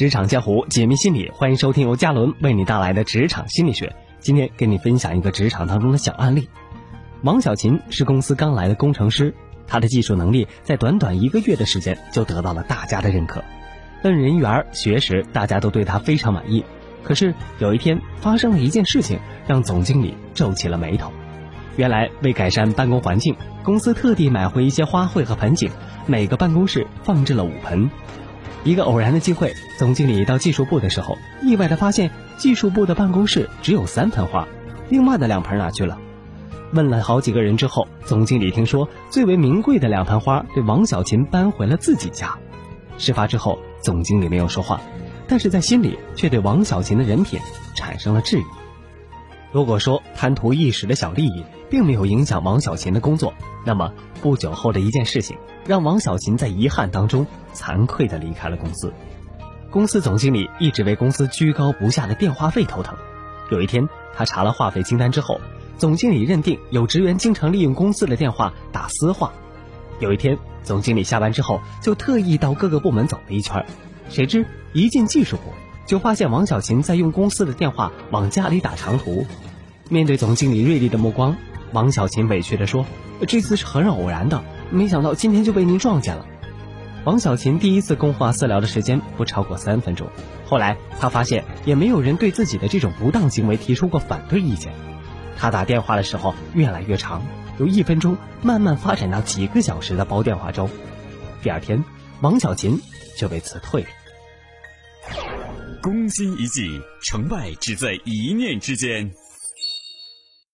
职场江湖，解密心理，欢迎收听由嘉伦为你带来的职场心理学。今天跟你分享一个职场当中的小案例。王小琴是公司刚来的工程师，她的技术能力在短短一个月的时间就得到了大家的认可。论人缘、学识，大家都对她非常满意。可是有一天发生了一件事情，让总经理皱起了眉头。原来为改善办公环境，公司特地买回一些花卉和盆景，每个办公室放置了五盆。一个偶然的机会，总经理到技术部的时候，意外的发现技术部的办公室只有三盆花，另外的两盆哪去了？问了好几个人之后，总经理听说最为名贵的两盆花被王小琴搬回了自己家。事发之后，总经理没有说话，但是在心里却对王小琴的人品产生了质疑。如果说贪图一时的小利益，并没有影响王小琴的工作，那么不久后的一件事情，让王小琴在遗憾当中惭愧地离开了公司。公司总经理一直为公司居高不下的电话费头疼。有一天，他查了话费清单之后，总经理认定有职员经常利用公司的电话打私话。有一天，总经理下班之后就特意到各个部门走了一圈，谁知一进技术部。就发现王小琴在用公司的电话往家里打长途，面对总经理锐利的目光，王小琴委屈地说：“这次是很偶然的，没想到今天就被您撞见了。”王小琴第一次公话私聊的时间不超过三分钟，后来她发现也没有人对自己的这种不当行为提出过反对意见。他打电话的时候越来越长，由一分钟慢慢发展到几个小时的煲电话粥。第二天，王小琴就被辞退了。攻心一计，成败只在一念之间。